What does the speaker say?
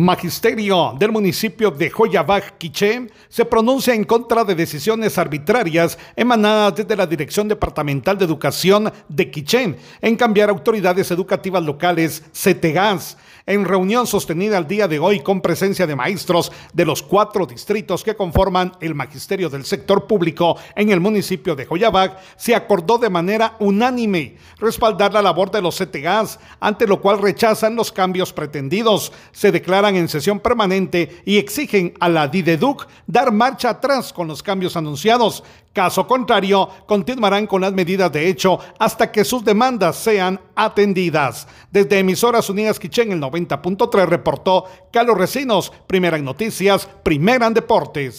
Magisterio del municipio de Joyabaj, Quiché, se pronuncia en contra de decisiones arbitrarias emanadas desde la Dirección Departamental de Educación de Quiché en cambiar autoridades educativas locales CETEGAS. En reunión sostenida el día de hoy con presencia de maestros de los cuatro distritos que conforman el magisterio del sector público en el municipio de Joyabaj, se acordó de manera unánime respaldar la labor de los CETEGAS, ante lo cual rechazan los cambios pretendidos. Se en sesión permanente y exigen a la DIDEDUC dar marcha atrás con los cambios anunciados. Caso contrario, continuarán con las medidas de hecho hasta que sus demandas sean atendidas. Desde Emisoras Unidas Quichén, el 90.3 reportó Carlos Recinos, primera en noticias, primera en deportes.